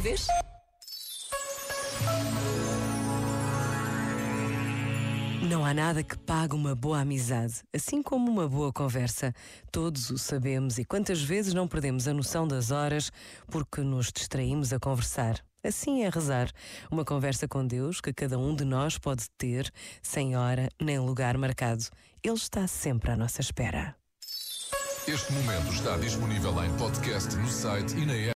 vez? Não há nada que pague uma boa amizade, assim como uma boa conversa. Todos o sabemos e quantas vezes não perdemos a noção das horas porque nos distraímos a conversar. Assim é rezar, uma conversa com Deus que cada um de nós pode ter, sem hora nem lugar marcado. Ele está sempre à nossa espera. Este momento está disponível em podcast no site e na app.